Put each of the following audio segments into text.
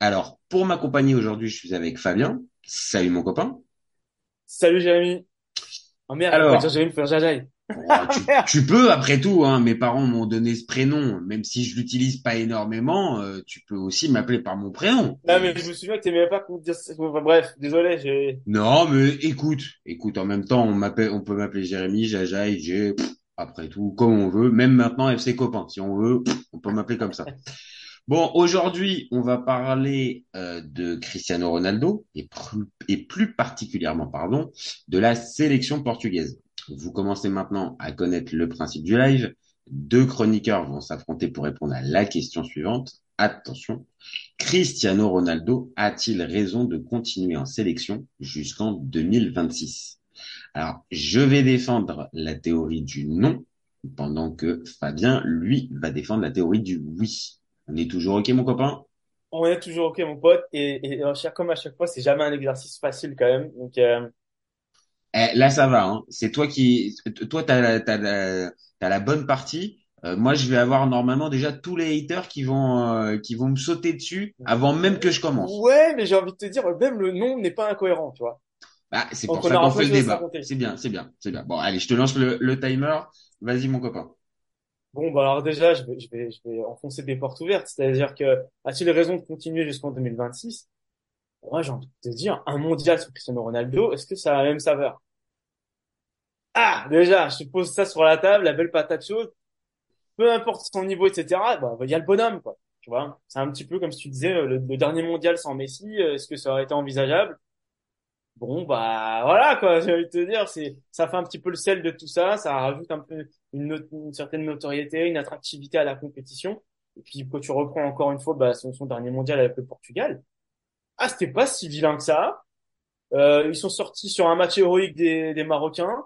Alors, pour m'accompagner aujourd'hui, je suis avec Fabien. Salut mon copain. Salut Jérémy. Oh merde, Alors. Faire jajaï. Oh, tu, tu peux, après tout, hein, mes parents m'ont donné ce prénom, même si je l'utilise pas énormément, euh, tu peux aussi m'appeler par mon prénom. Non mais je me souviens que t'aimais pas qu'on dise... Enfin, bref, désolé, j'ai... Non, mais écoute, écoute, en même temps, on m'appelle, on peut m'appeler Jérémy, Jajaï, J, pff, après tout, comme on veut, même maintenant FC Copain, si on veut, on peut m'appeler comme ça. Bon, aujourd'hui, on va parler euh, de Cristiano Ronaldo et, plus- et plus particulièrement, pardon, de la sélection portugaise. Vous commencez maintenant à connaître le principe du live. Deux chroniqueurs vont s'affronter pour répondre à la question suivante. Attention, Cristiano Ronaldo a-t-il raison de continuer en sélection jusqu'en 2026 Alors, je vais défendre la théorie du non, pendant que Fabien, lui, va défendre la théorie du oui. On est toujours OK, mon copain? On est toujours ok mon pote, et, et comme à chaque fois, c'est jamais un exercice facile quand même. Donc euh, Eh, là, ça va. Hein. C'est toi qui, toi, t'as la, t'as la, t'as la bonne partie. Euh, moi, je vais avoir normalement déjà tous les haters qui vont, euh, qui vont me sauter dessus avant même que je commence. Ouais, mais j'ai envie de te dire, même le nom n'est pas incohérent, tu vois. Bah, c'est pour ça qu'on fait le débat. C'est bien, c'est bien, c'est bien. Bon, allez, je te lance le, le timer. Vas-y, mon copain. Bon, bah alors déjà, je vais, je vais, je vais enfoncer des portes ouvertes. C'est-à-dire que, a-t-il raison de continuer jusqu'en 2026? Moi, j'ai envie de te dire, un mondial sur Cristiano Ronaldo, est-ce que ça a la même saveur? Ah, déjà, je te pose ça sur la table, la belle patate chaude. Peu importe son niveau, etc., bah, il y a le bonhomme, quoi. Tu vois? C'est un petit peu comme si tu disais, euh, le, le dernier mondial sans Messi, euh, est-ce que ça aurait été envisageable? Bon, bah, voilà, quoi. J'ai envie de te dire, c'est, ça fait un petit peu le sel de tout ça, ça rajoute un peu une, une certaine notoriété, une attractivité à la compétition. Et puis, quand tu reprends encore une fois, bah, son, son dernier mondial avec le Portugal. Ah, c'était pas si vilain que ça. Euh, ils sont sortis sur un match héroïque des, des Marocains.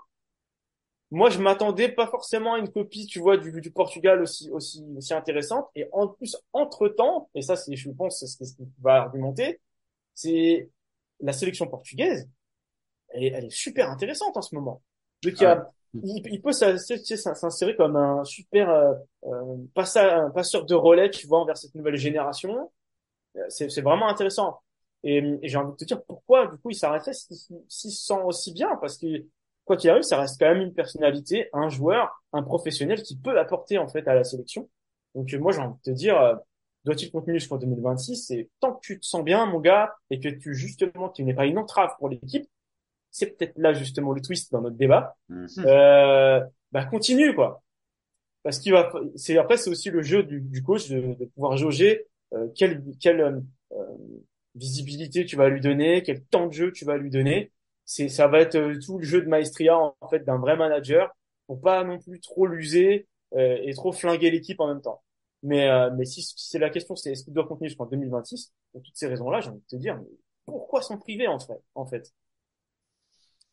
Moi, je m'attendais pas forcément à une copie, tu vois, du, du Portugal aussi, aussi, aussi intéressante. Et en plus, entre-temps, et ça, c'est, je pense, c'est ce qui va argumenter, c'est la sélection portugaise. Elle est, elle est super intéressante en ce moment. Donc, il y a, il, il peut s'insérer comme un super euh, euh, un passeur de relais, tu vois, envers cette nouvelle génération. Euh, C'est, vraiment intéressant. Et, et j'ai envie de te dire pourquoi, du coup, il s'arrêterait s'il se sent aussi bien, parce que quoi qu'il arrive, ça reste quand même une personnalité, un joueur, un professionnel qui peut apporter en fait à la sélection. Donc moi, j'ai envie de te dire, euh, doit-il continuer jusqu'en 2026 C'est tant que tu te sens bien, mon gars, et que tu justement, tu n'es pas une entrave pour l'équipe. C'est peut-être là justement le twist dans notre débat Mhm. euh, bah continue quoi. Parce qu'il va, c'est après c'est aussi le jeu du, du coach de, de pouvoir jauger euh, quelle quelle euh, euh, visibilité tu vas lui donner, quel temps de jeu tu vas lui donner. C'est ça va être tout le jeu de maestria en, en fait d'un vrai manager pour pas non plus trop l'user euh, et trop flinguer l'équipe en même temps. Mais euh, mais si, si c'est la question c'est est-ce qu'il doit continuer jusqu'en 2026 pour toutes ces raisons-là, j'ai envie de te dire mais pourquoi s'en priver en fait en fait?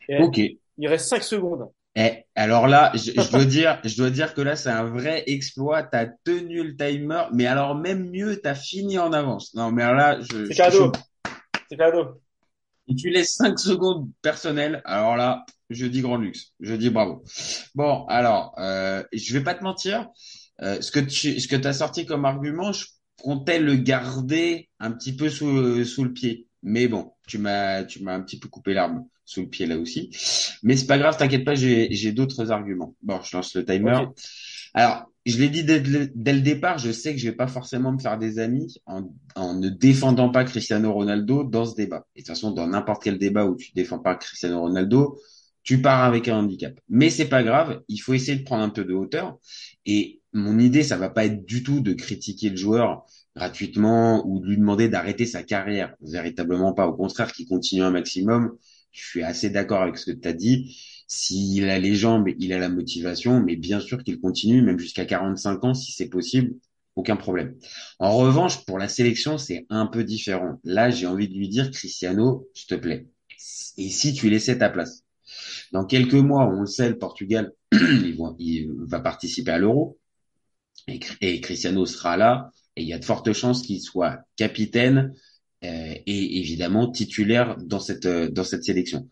Et Ok. Il reste 5 secondes. Eh, alors là, je, je dois dire, je dois dire que là, c'est un vrai exploit. T'as tenu le timer, mais alors même mieux, t'as fini en avance. Non, mais alors là, je, C'est je- cadeau. C'est cadeau. Et tu laisses 5 secondes personnelles. Alors là, je dis grand luxe. Je dis bravo. Bon, alors, euh, je vais pas te mentir. Euh, ce que tu, ce que t'as sorti comme argument, je comptais le garder un petit peu sous, sous le pied. Mais bon, tu m'as, tu m'as un petit peu coupé l'arme sous le pied là aussi. Mais c'est pas grave, t'inquiète pas, j'ai, j'ai d'autres arguments. Bon, je lance le timer. Alors, je l'ai dit dès le, dès le départ, je sais que je vais pas forcément me faire des amis en, en ne défendant pas Cristiano Ronaldo dans ce débat. Et de toute façon, dans n'importe quel débat où tu défends pas Cristiano Ronaldo, tu pars avec un handicap. Mais c'est pas grave, il faut essayer de prendre un peu de hauteur. Et mon idée, ça va pas être du tout de critiquer le joueur gratuitement ou de lui demander d'arrêter sa carrière. Véritablement pas. Au contraire, qu'il continue un maximum. Je suis assez d'accord avec ce que tu as dit. S'il a les jambes, il a la motivation, mais bien sûr qu'il continue, même jusqu'à 45 ans, si c'est possible. aucun problème. En revanche, pour la sélection, c'est un peu différent. Là, j'ai envie de lui dire, Cristiano, s'il te plaît. Et si tu laissais ta place Dans quelques mois, on le sait, le Portugal, il va participer à l'Euro. Et, Cristiano sera là. Et il y a de fortes chances qu'il soit capitaine euh, et évidemment titulaire dans cette euh, dans cette sélection.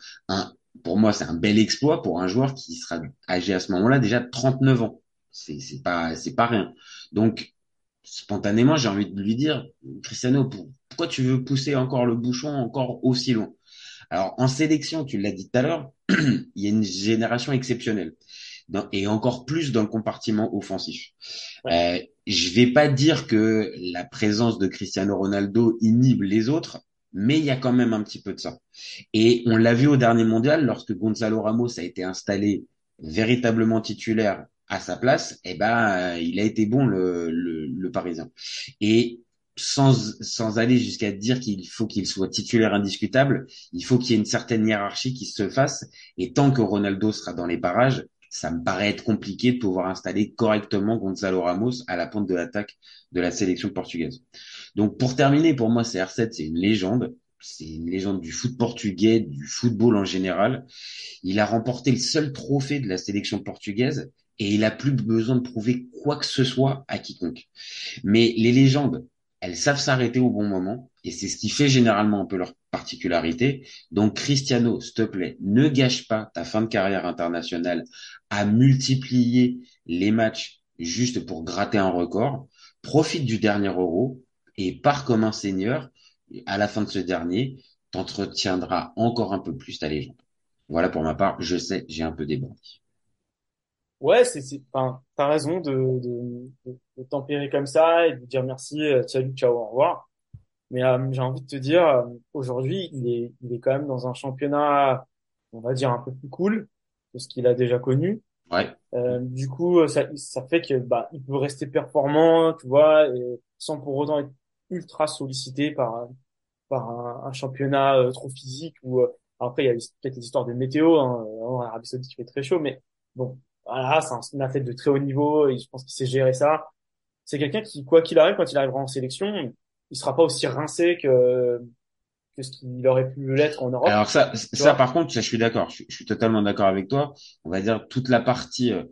Pour moi, c'est un bel exploit pour un joueur qui sera âgé à ce moment-là déjà de 39 ans. C'est c'est pas c'est pas rien. Donc spontanément, j'ai envie de lui dire, Cristiano, pourquoi tu veux pousser encore le bouchon encore aussi loin? Alors en sélection, tu l'as dit tout à l'heure, il y a une génération exceptionnelle et encore plus dans le compartiment offensif. Euh, je vais pas dire que la présence de Cristiano Ronaldo inhibe les autres, mais il y a quand même un petit peu de ça. Et on l'a vu au dernier mondial, lorsque Gonzalo Ramos a été installé véritablement titulaire à sa place, eh ben, il a été bon le, le, le Parisien. Et sans, sans aller jusqu'à dire qu'il faut qu'il soit titulaire indiscutable, il faut qu'il y ait une certaine hiérarchie qui se fasse. Et tant que Ronaldo sera dans les parages, ça me paraît être compliqué de pouvoir installer correctement Gonzalo Ramos à la pointe de l'attaque de la sélection portugaise. Donc pour terminer, pour moi, CR7, c'est une légende. C'est une légende du foot portugais, du football en général. Il a remporté le seul trophée de la sélection portugaise et il a plus besoin de prouver quoi que ce soit à quiconque. Mais les légendes, elles savent s'arrêter au bon moment et c'est ce qui fait généralement un peu leur particularité. Donc Cristiano, s'il te plaît, ne gâche pas ta fin de carrière internationale à multiplier les matchs juste pour gratter un record. Profite du dernier euro et pars comme un seigneur. À la fin de ce dernier, t'entretiendras encore un peu plus ta légende. Voilà pour ma part, je sais, j'ai un peu débordé. Ouais, c'est, c'est, enfin, t'as raison de, de, de, tempérer comme ça et de dire merci, euh, salut, ciao, au revoir. Mais euh, j'ai envie de te dire, euh, aujourd'hui, il est, il est quand même dans un championnat, on va dire un peu plus cool que ce qu'il a déjà connu. Ouais. Euh, du coup, ça, ça fait que bah, il peut rester performant, tu vois, et sans pour autant être ultra sollicité par par un, un championnat trop physique ou après il y a peut-être des histoires de météo. Hein, en Arabie Saoudite il fait très chaud, mais bon, voilà, c'est un, athlète de très haut niveau et je pense qu'il sait gérer ça. C'est quelqu'un qui, quoi qu'il arrive, quand il arrivera en sélection, il sera pas aussi rincé que que ce qu'il aurait pu l'être en Europe. Alors ça, ça par contre, ça, je suis d'accord. Je, suis totalement d'accord avec toi. On va dire toute la partie, euh,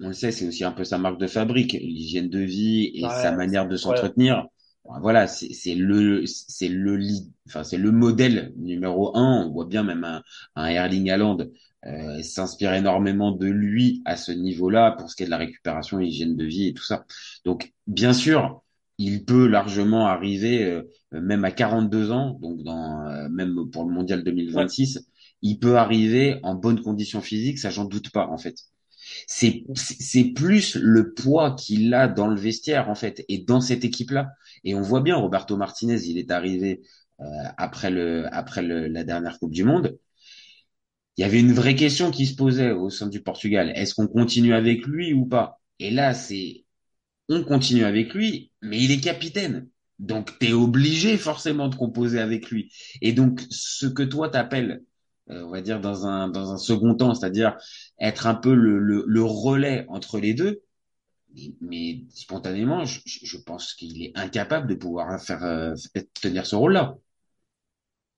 on le sait, c'est aussi un peu sa marque de fabrique, l'hygiène de vie et sa manière de s'entretenir. Voilà, c'est le c'est le enfin c'est le modèle numéro un. On voit bien même un, un Erling Haaland euh, s'inspire énormément de lui à ce niveau-là pour ce qui est de la récupération, hygiène de vie et tout ça. Donc, bien sûr, il peut largement arriver, euh, même à 42 ans, donc dans euh, même pour le mondial 2026, il peut arriver en bonne condition physique, ça j'en doute pas en fait. C'est c'est plus le poids qu'il a dans le vestiaire en fait et dans cette équipe-là. Et on voit bien Roberto Martinez, il est arrivé euh, après le après le, la dernière Coupe du Monde il y avait une vraie question qui se posait au sein du Portugal. Est-ce qu'on continue avec lui ou pas? Et là, c'est on continue avec lui, mais il est capitaine. Donc, tu es obligé forcément de composer avec lui. Et donc, ce que toi t'appelles, euh, on va dire dans un dans un second temps, c'est-à-dire être un peu le, le, relais entre les deux, mais, spontanément, je, je pense qu'il est incapable de pouvoir faire euh, tenir ce rôle-là.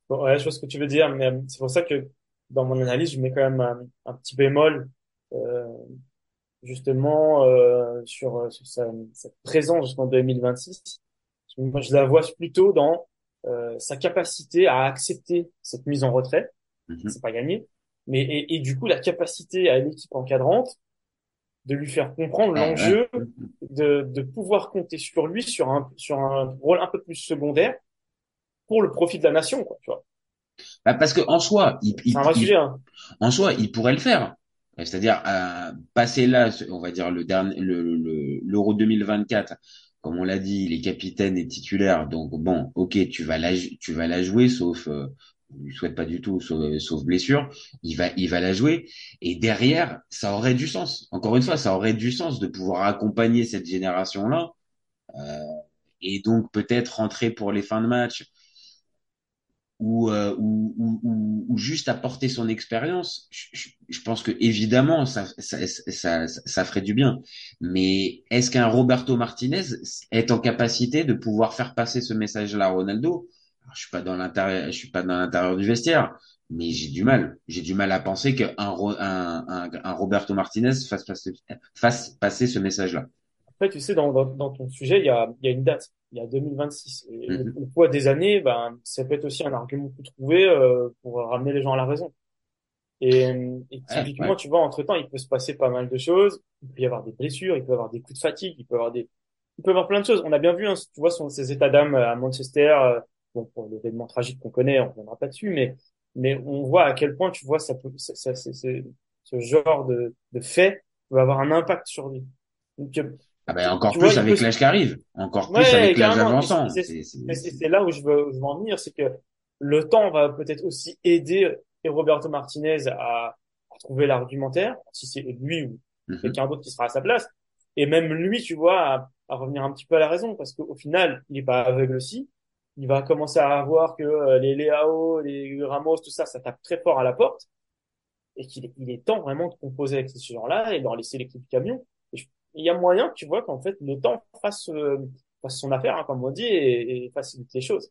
ouais, je vois ce que tu veux dire, mais c'est pour ça que dans mon analyse, je mets quand même un, un petit bémol euh, justement euh, sur, sur sa, sa, présence jusqu'en 2026. Moi, je la vois plutôt dans euh, sa capacité à accepter cette mise en retrait. Mm-hmm. C'est pas gagné, mais et, et, du coup la capacité à l'équipe encadrante de lui faire comprendre l'enjeu de, de pouvoir compter sur lui sur un sur un rôle un peu plus secondaire pour le profit de la nation, quoi, tu vois. Bah parce que en soi, il, il, hein. en soi, il pourrait le faire. C'est-à-dire euh, passer là, on va dire le dernier, le l'Euro 2024, comme on l'a dit, il est capitaine et titulaire. Donc bon, ok, tu vas la, tu vas la jouer, sauf, euh, je souhaite pas du tout, sauf, sauf, blessure. Il va, il va la jouer. Et derrière, ça aurait du sens. Encore une fois, ça aurait du sens de pouvoir accompagner cette génération-là. Euh, et donc peut-être rentrer pour les fins de match ou, euh, ou, juste apporter son expérience, je, je- je pense que évidemment ça, ça, ça, ça, ferait du bien. Mais est-ce qu'un Roberto Martinez est en capacité de pouvoir faire passer ce message-là à Ronaldo? Alors, je suis pas dans l'intérieur, je suis pas dans l'intérieur du vestiaire, mais j'ai du mal. J'ai du mal à penser qu'un un, un Roberto Martinez fasse passer, fasse passer ce message-là. Après, tu sais, dans, dans, dans ton sujet, il y a, y a une date. Il y a 2026. Et le, Mhm. le poids des années, ben, ça peut être aussi un argument pour trouver euh, pour ramener les gens à la raison. Et, euh, et typiquement, ouais. tu vois, entre-temps, il peut se passer pas mal de choses. Il peut y avoir des blessures, il peut y avoir des coups de fatigue, il peut y avoir des, il peut y avoir plein de choses. On a bien vu, hein, tu vois, son, ses états d'âme à Manchester, euh, bon, pour l'événement tragique qu'on connaît, on reviendra pas dessus, mais, mais on voit à quel point, tu vois, ça peut, ça, ça- ce genre de, de fait peut avoir un impact sur lui. Donc, euh, Ah ben, encore tu plus vois, avec l'âge qui arrive. Encore plus avec l'âge avançant. C'est- là où je veux, je veux en venir, c'est que le temps va peut-être aussi aider Roberto Martinez à, à trouver l'argumentaire, si c'est lui ou Mhm. quelqu'un d'autre qui sera à sa place, et même lui, tu vois, à, à revenir un petit peu à la raison, parce qu'au final, il est pas aveugle aussi. Il va commencer à voir que euh, les Leao, les Ramos, tout ça, ça tape très fort à la porte, et qu'il est, il est temps vraiment de composer avec ces gens-là et de leur laisser l'équipe camion. Il y a moyen, tu vois, qu'en fait, le temps fasse, euh, fasse son affaire, hein, comme on dit, et, et facilite les choses.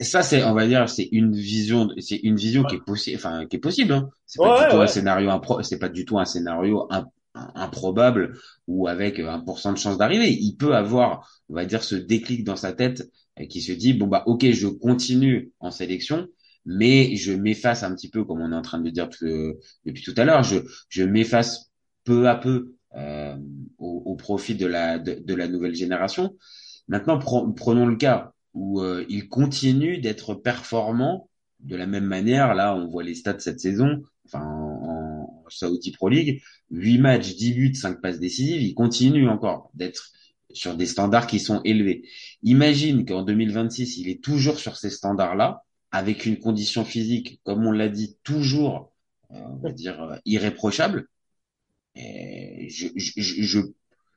Et Ça, c'est, on va dire, c'est une vision, c'est une vision qui est possible, enfin, qui est possible, hein. C'est pas Ouais, du tout un scénario impro, c'est pas du tout un scénario im- improbable ou avec euh, 1% de chance d'arriver. Il peut avoir, on va dire, ce déclic dans sa tête euh, qui se dit, bon, bah, ok, je continue en sélection, mais je m'efface un petit peu, comme on est en train de le dire tout- depuis tout à l'heure, je, je m'efface peu à peu, euh, au, au profit de la, de, de la nouvelle génération. Maintenant, pre- prenons le cas où euh, il continue d'être performant de la même manière. Là, on voit les stats cette saison, enfin en, en Saudi Pro League, 8 matchs, 10 buts, 5 passes décisives, il continue encore d'être sur des standards qui sont élevés. Imagine qu'en 2026, il est toujours sur ces standards-là, avec une condition physique, comme on l'a dit, toujours, euh, on va dire, euh, irréprochable. Et je, je, je, je-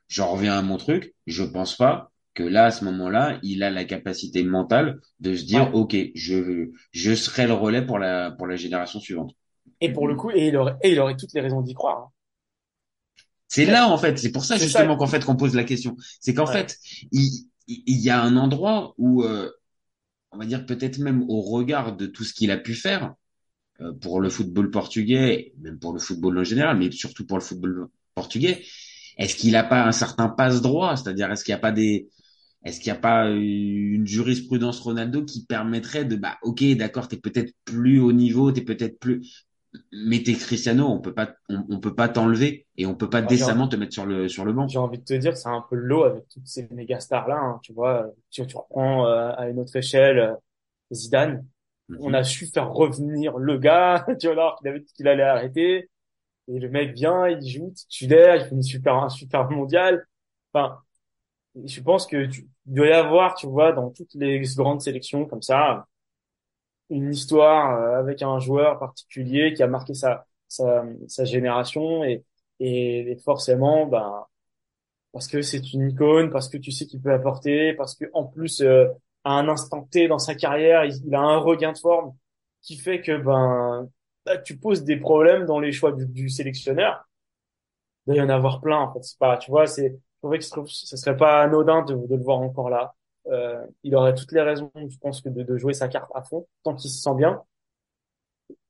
j'en reviens à mon truc, je pense pas que là, à ce moment-là, il a la capacité mentale de se dire, Ouais. OK, je, je serai le relais pour la, pour la génération suivante. Et pour le coup, et il aurait, et il aurait toutes les raisons d'y croire. hein. C'est là, en fait, c'est pour ça, C'est justement, ça. qu'en fait, qu'on pose la question. C'est qu'en Ouais. fait, il, il y a un endroit où, euh, on va dire peut-être même au regard de tout ce qu'il a pu faire, pour le football portugais, même pour le football en général, mais surtout pour le football portugais, est-ce qu'il n'a pas un certain passe-droit? C'est-à-dire, est-ce qu'il n'y a pas des, est-ce qu'il n'y a pas une jurisprudence Ronaldo qui permettrait de, bah, ok, d'accord, t'es peut-être plus haut niveau, t'es peut-être plus, mais t'es Cristiano, on peut pas, on, on peut pas t'enlever et on peut pas j'ai décemment te mettre sur le, sur le banc. J'ai envie de te dire, c'est un peu l'eau avec toutes ces méga stars-là, hein, tu vois. Si tu reprends euh, à une autre échelle Zidane, on Mhm. a su faire revenir le gars, tu vois, alors qu'il avait qu'il allait arrêter. Et le mec vient, il joue titulaire, il fait une super, un super mondial. Enfin, je pense que tu, il doit y avoir, tu vois, dans toutes les grandes sélections comme ça, une histoire euh, avec un joueur particulier qui a marqué sa, sa, sa génération et, et forcément, ben, parce que c'est une icône, parce que tu sais qu'il peut apporter, parce que en plus, euh, à un instant T dans sa carrière, il, a un regain de forme qui fait que ben bah, tu poses des problèmes dans les choix du, sélectionneur. Il y en avoir plein en fait. C'est pas, tu vois, c'est, je trouvais que ce serait pas anodin de, de le voir encore là. Euh, il aurait toutes les raisons, je pense, de, de jouer sa carte à fond tant qu'il se sent bien.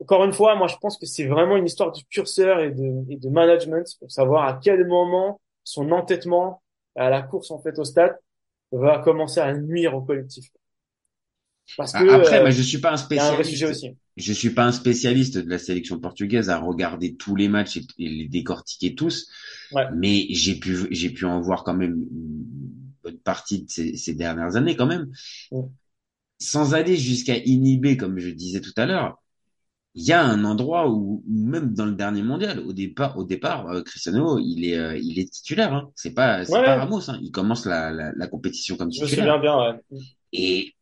Encore une fois, moi, je pense que c'est vraiment une histoire de curseur et de, et de management pour savoir à quel moment son entêtement à la course en fait au stade va commencer à nuire au collectif. Parce que Après, euh, moi, je suis pas un a un vrai sujet spécialiste. aussi. Je suis pas un spécialiste de la sélection portugaise à regarder tous les matchs et, et les décortiquer tous. Ouais. Mais j'ai pu, j'ai pu en voir quand même une bonne partie de ces, ces dernières années quand même. Sans aller jusqu'à inhiber, comme je disais tout à l'heure, il y a un endroit où, même dans le dernier mondial, au départ, au départ, euh, Cristiano, il est, euh, il est titulaire. Hein. C'est pas, c'est Ouais. pas Ramos. Hein. Il commence la, la, la compétition comme Je me titulaire. souviens bien. ouais. Et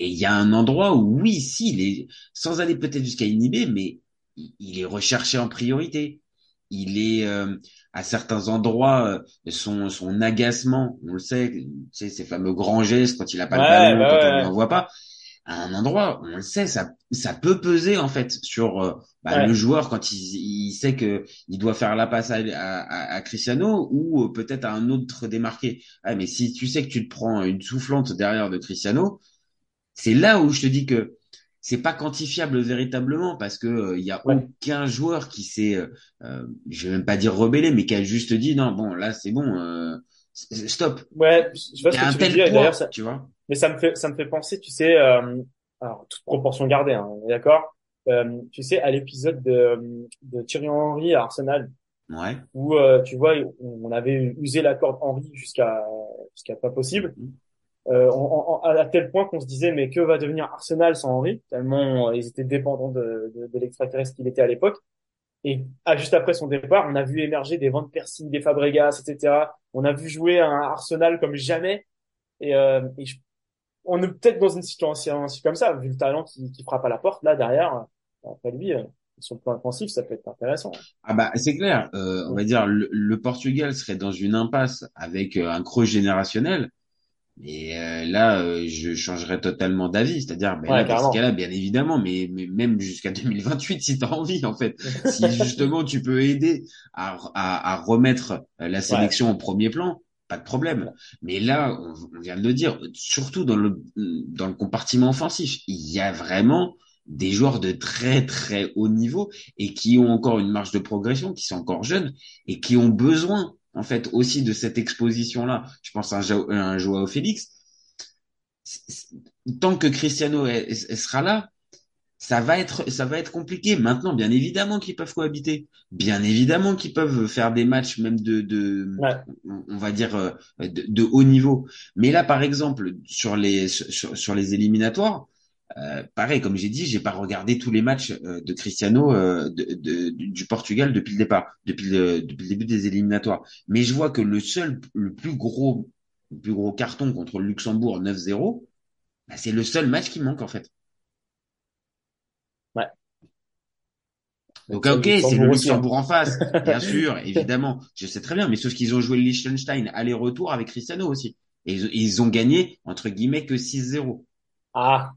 et il y a un endroit où oui, si, il est, sans aller peut-être jusqu'à inhiber, mais il, il est recherché en priorité. Il est euh, à certains endroits euh, son son agacement, on le sait, tu sais ces fameux grands gestes quand il a pas Ouais, le ballon, bah quand on ouais. envoie pas. À un endroit, on le sait, ça, ça peut peser en fait sur euh, bah, Ouais. le joueur quand il, il sait que il doit faire la passe à, à, à Cristiano ou euh, peut-être à un autre démarqué. Ah, mais si tu sais que tu te prends une soufflante derrière de Cristiano, c'est là où je te dis que c'est pas quantifiable véritablement parce que euh, il y a Ouais. aucun joueur qui s'est, je vais même pas dire rebellé, mais qui a juste dit non, bon là c'est bon, euh, stop. Ouais, je vois ce un que tu veux tel dire. et poids, ça, tu vois. Mais ça me fait, ça me fait penser, tu sais, euh, alors toute proportion gardée, hein, d'accord. Euh, tu sais, à l'épisode de, de Thierry Henry à Arsenal, Ouais. où euh, tu vois, on avait usé la corde Henry jusqu'à jusqu'à pas possible. Euh, on- on- à tel point qu'on se disait mais que va devenir Arsenal sans Henry tellement ils étaient dépendants de, de, de l'extraterrestre qu'il était à l'époque et ah, juste après son départ on a vu émerger des Van Persie des Fabregas etc on a vu jouer un Arsenal comme jamais et, euh, et je- on est peut-être dans une situation aussi comme ça vu le talent qui, qui frappe à la porte là derrière euh, après lui euh, sur le plan offensif ça peut être intéressant Ah bah c'est clair. Euh, on va dire le, le Portugal serait dans une impasse avec euh, un creux générationnel. Et euh, là, euh, je changerais totalement d'avis. C'est-à-dire, ben Ouais, là, dans ce cas-là, bien évidemment, mais, mais même jusqu'à 2028, si tu as envie, en fait. Si justement tu peux aider à, à, à remettre la sélection au premier plan, pas de problème. Mais là, on, vient de le dire, surtout dans le, dans le compartiment offensif, il y a vraiment des joueurs de très très haut niveau et qui ont encore une marge de progression, qui sont encore jeunes et qui ont besoin en fait aussi de cette exposition là. Je pense à un, un Joao Félix. Tant que Cristiano sera là, ça va être ça va être compliqué. Maintenant, bien évidemment qu'ils peuvent cohabiter, bien évidemment qu'ils peuvent faire des matchs même de de Ouais. on va dire euh, de, de haut niveau. Mais là, par exemple, sur les sur, sur les éliminatoires, euh, pareil, comme j'ai dit, j'ai pas regardé tous les matchs euh, de Cristiano euh, de, de- du du Portugal depuis le départ, depuis le, depuis le début des éliminatoires. Mais je vois que le seul, le plus gros, le plus gros carton contre le Luxembourg 9-0, bah, c'est le seul match qui manque en fait. Ouais. Donc C'est le ok, c'est le Luxembourg en face, bien sûr, évidemment, je sais très bien, mais sauf qu'ils ont joué le Liechtenstein aller-retour avec Cristiano aussi. Et ils, ils ont gagné, entre guillemets, que 6-0. ah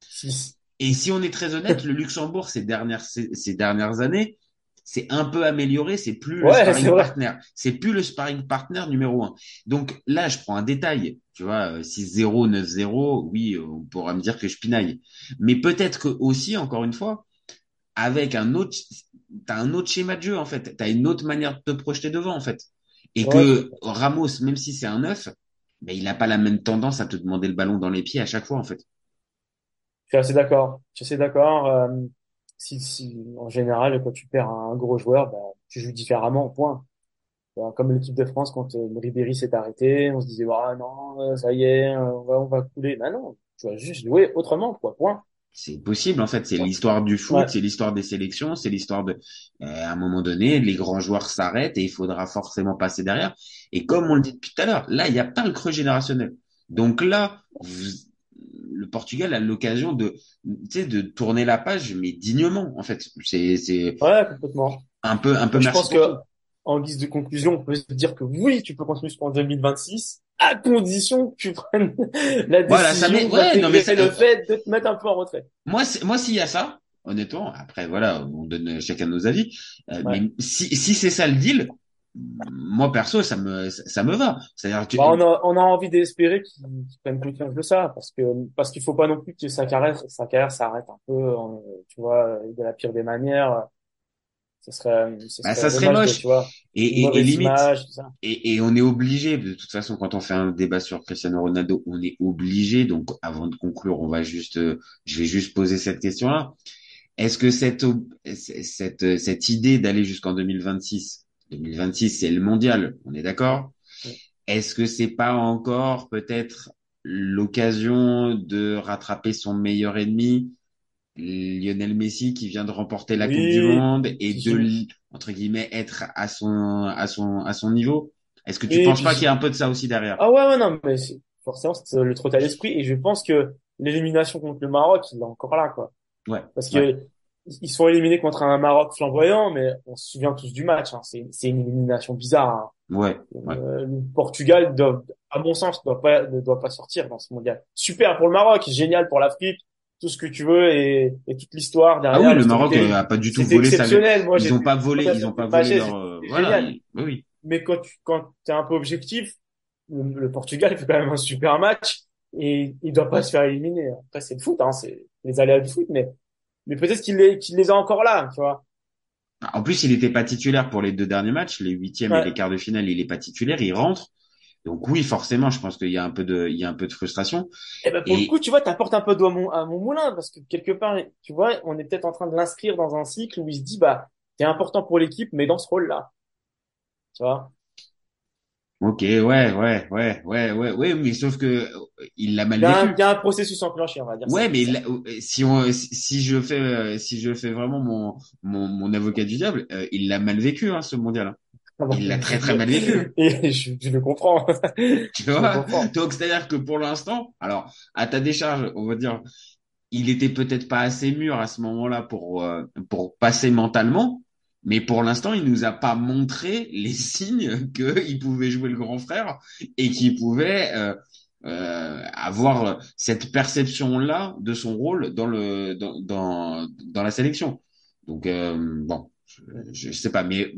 six. Et si on est très honnête, le Luxembourg ces dernières ces, ces dernières années, c'est un peu amélioré. C'est plus le Ouais, sparring partner. C'est plus le sparring partner numéro un. Donc là, je prends un détail. Tu vois, euh, 6-0, 9-0, oui, euh, on pourra me dire que je pinaille. Mais peut-être que aussi, encore une fois, avec un autre, t'as un autre schéma de jeu en fait. T'as une autre manière de te projeter devant en fait. Et Ouais. que Ramos, même si c'est un neuf, ben il n'a pas la même tendance à te demander le ballon dans les pieds à chaque fois en fait. Je suis assez d'accord. Je suis assez d'accord. Euh, si, si, en général, quand tu perds un gros joueur, bah, tu joues différemment, point. Voilà, Comme l'équipe de France, quand euh, Ribéry s'est arrêté, on se disait, ah non, euh, ça y est, euh, on va, on va couler. Bah non, tu vas juste jouer autrement, quoi, point. C'est possible en fait, c'est l'histoire du foot, Ouais. c'est l'histoire des sélections, c'est l'histoire de euh, à un moment donné, les grands joueurs s'arrêtent et il faudra forcément passer derrière. Et comme on le dit depuis tout à l'heure, là, il n'y a pas le creux générationnel. Donc là, vous- le Portugal a l'occasion de tu sais de tourner la page mais dignement en fait. C'est c'est Ouais, complètement. un peu un peu Je pense que. En guise de conclusion, on peut se dire que oui, tu peux continuer jusqu'en 2026, à condition que tu prennes la décision Voilà, ça met- ouais, non, mais ça- le fait de te mettre un peu en retrait. Moi, c'est- moi, s'il y a ça, honnêtement, après, voilà, on donne chacun nos avis. euh, Ouais. Mais si, si c'est ça le deal, moi, perso, ça me, ça, me va. C'est-à-dire que, Bah, on a, on a envie d'espérer qu'il qu'il prenne conscience de ça, parce que, parce qu'il faut pas non plus que sa carrière, sa carrière s'arrête un peu, tu vois, de la pire des manières. Ce serait, ce Bah, ça serait de, moche. tu vois, et, et, et limite, image, et, et on est obligé, de toute façon, quand on fait un débat sur Cristiano Ronaldo, on est obligé. Donc, avant de conclure, on va juste, euh, je vais juste poser cette question-là. Est-ce que cette, cette, cette idée d'aller jusqu'en 2026, 2026, c'est le mondial, on est d'accord? Est-ce que c'est pas encore peut-être l'occasion de rattraper son meilleur ennemi, Lionel Messi, qui vient de remporter la Oui, Coupe du Monde et de, entre guillemets, être à son, à son, à son niveau? Est-ce que tu penses pas qu'il y a un peu de ça aussi derrière? Ah ouais, ouais, non, mais c'est- forcément, c'est le trottal à l'esprit, et je pense que l'élimination contre le Maroc, il est encore là, quoi. Ouais. Parce que Ouais. ils se font éliminer contre un Maroc flamboyant, mais on se souvient tous du match. Hein. C'est c'est une élimination bizarre. hein. Ouais, ouais. Euh, le Portugal, doit, à mon sens, doit pas, ne doit pas sortir dans ce mondial. Super pour le Maroc, génial pour l'Afrique, tout ce que tu veux et, et toute l'histoire Ah derrière. oui, le Maroc euh, a pas du tout volé ça. Moi, Ils j'ai- ont pas volé, ils ont pas volé leur, euh, voilà. génial. Oui, oui. Mais quand tu quand t'es un peu objectif, le, le Portugal fait quand même un super match et il doit pas se faire éliminer. Après, c'est le foot, hein, c'est les aléas du foot, mais mais peut-être qu'il les qu'il les a encore là, tu vois. En plus, il n'était pas titulaire pour les deux derniers matchs, les huitièmes et les quarts de finale, il est pas titulaire, il rentre. Donc oui, forcément, je pense qu'il y a un peu de, il y a un peu de frustration. Et ben pour Et- le coup, tu vois, t'apportes un peu d'eau à mon, à mon moulin parce que quelque part, tu vois, on est peut-être en train de l'inscrire dans un cycle où il se dit, bah, t'es important pour l'équipe, mais dans ce rôle-là. Tu vois? Ok, ouais, ouais, ouais, ouais, ouais, ouais, mais sauf que il l'a mal vécu. il y a un processus enclenché, on va dire. Ouais, ça. mais si on, si je fais, si je fais vraiment mon, mon, mon avocat du diable, euh, il l'a mal vécu, hein, ce mondial. Il l'a très très mal vécu. Et je, je le comprends. Tu vois? comprends. Donc, c'est-à-dire que pour l'instant, alors, à ta décharge, on va dire, il était peut-être pas assez mûr à ce moment-là pour, euh, pour passer mentalement, mais pour l'instant, il nous a pas montré les signes qu'il pouvait jouer le grand frère et qu'il pouvait, euh, euh, avoir cette perception-là de son rôle dans le, dans, dans, dans la sélection. Donc, euh, bon, je, je sais pas, mais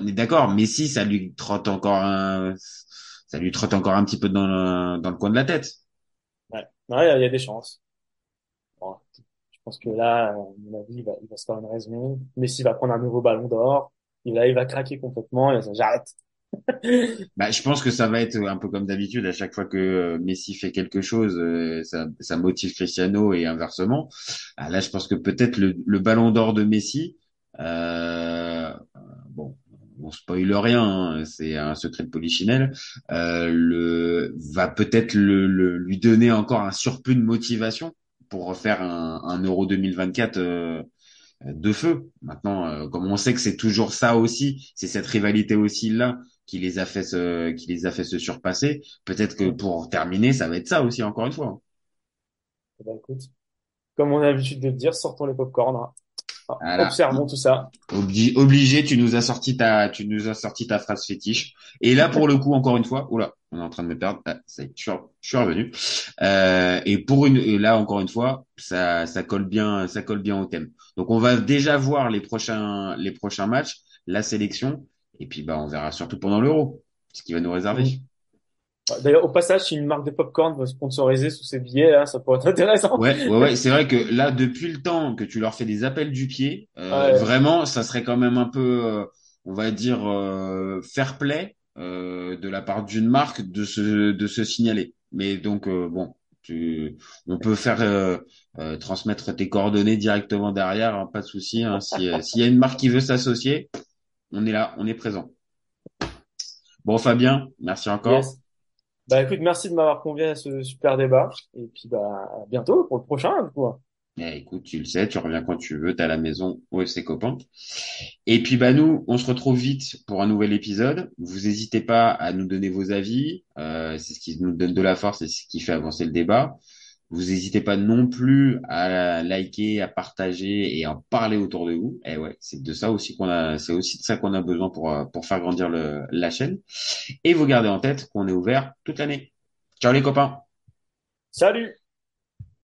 on est d'accord, Messi, ça lui trotte encore un, ça lui trotte encore un petit peu dans le, dans le coin de la tête. Ouais, Ouais, il y, a- il y a des chances. Bon, je pense que là, à mon avis, il va, il va se faire une raison. Messi va prendre un nouveau ballon d'or. Il va, il va craquer complètement. Il va dire, j'arrête. Bah, je pense que ça va être un peu comme d'habitude. À chaque fois que euh, Messi fait quelque chose, euh, ça, ça motive Cristiano et inversement. Ah, là, je pense que peut-être le, le ballon d'or de Messi, euh, on spoile rien, hein, c'est un secret de polichinelle, euh, le, va peut-être le, lui donner encore un surplus de motivation pour refaire un, un Euro 2024 euh, de feu. Maintenant, euh, comme on sait que c'est toujours ça aussi, c'est cette rivalité aussi là qui les a fait se, surpasser. Peut-être que pour terminer, ça va être ça aussi encore une fois. Eh ben, comme on a l'habitude de le dire, sortons les popcorn. hein. Voilà. Observons tout ça. Obli- obligé, tu nous as sorti ta, tu nous as sorti ta phrase fétiche. Et là, pour le coup, encore une fois, oula, on est en train de me perdre. Ah, ça y est, je suis, re- je suis revenu. Euh, et pour une, et là, encore une fois, ça, ça colle bien, ça colle bien au thème. Donc, on va déjà voir les prochains, les prochains matchs, la sélection, et puis bah, on verra surtout pendant l'Euro, ce qui va nous réserver. D'ailleurs, au passage, si une marque de popcorn veut sponsoriser sous ses billets, là, ça pourrait être intéressant. Ouais, ouais, ouais. C'est vrai que là, depuis le temps que tu leur fais des appels du pied, euh, Ouais. vraiment, ça serait quand même un peu, euh, on va dire, euh, fair play euh, de la part d'une marque de se de se signaler. Mais donc euh, bon, tu, on peut faire euh, transmettre tes coordonnées directement derrière, hein, pas de souci. Hein, si s'il y a une marque qui veut s'associer, on est là, on est présent. Bon, Fabien, merci encore. Yes. Bah écoute, merci de m'avoir convié à ce super débat. Et puis bah à bientôt pour le prochain, du. Eh, écoute, tu le sais, tu reviens quand tu veux, t'es à la maison au FC Copain. Et puis bah nous, on se retrouve vite pour un nouvel épisode. Vous n'hésitez pas à nous donner vos avis, euh, c'est ce qui nous donne de la force et ce qui fait avancer le débat. Vous n'hésitez pas non plus à liker, à partager et à en parler autour de vous. Et ouais, c'est de ça aussi qu'on a, c'est aussi de ça qu'on a besoin pour euh, pour faire grandir la chaîne. Et vous gardez en tête qu'on est ouvert toute l'année. Ciao les copains. Salut!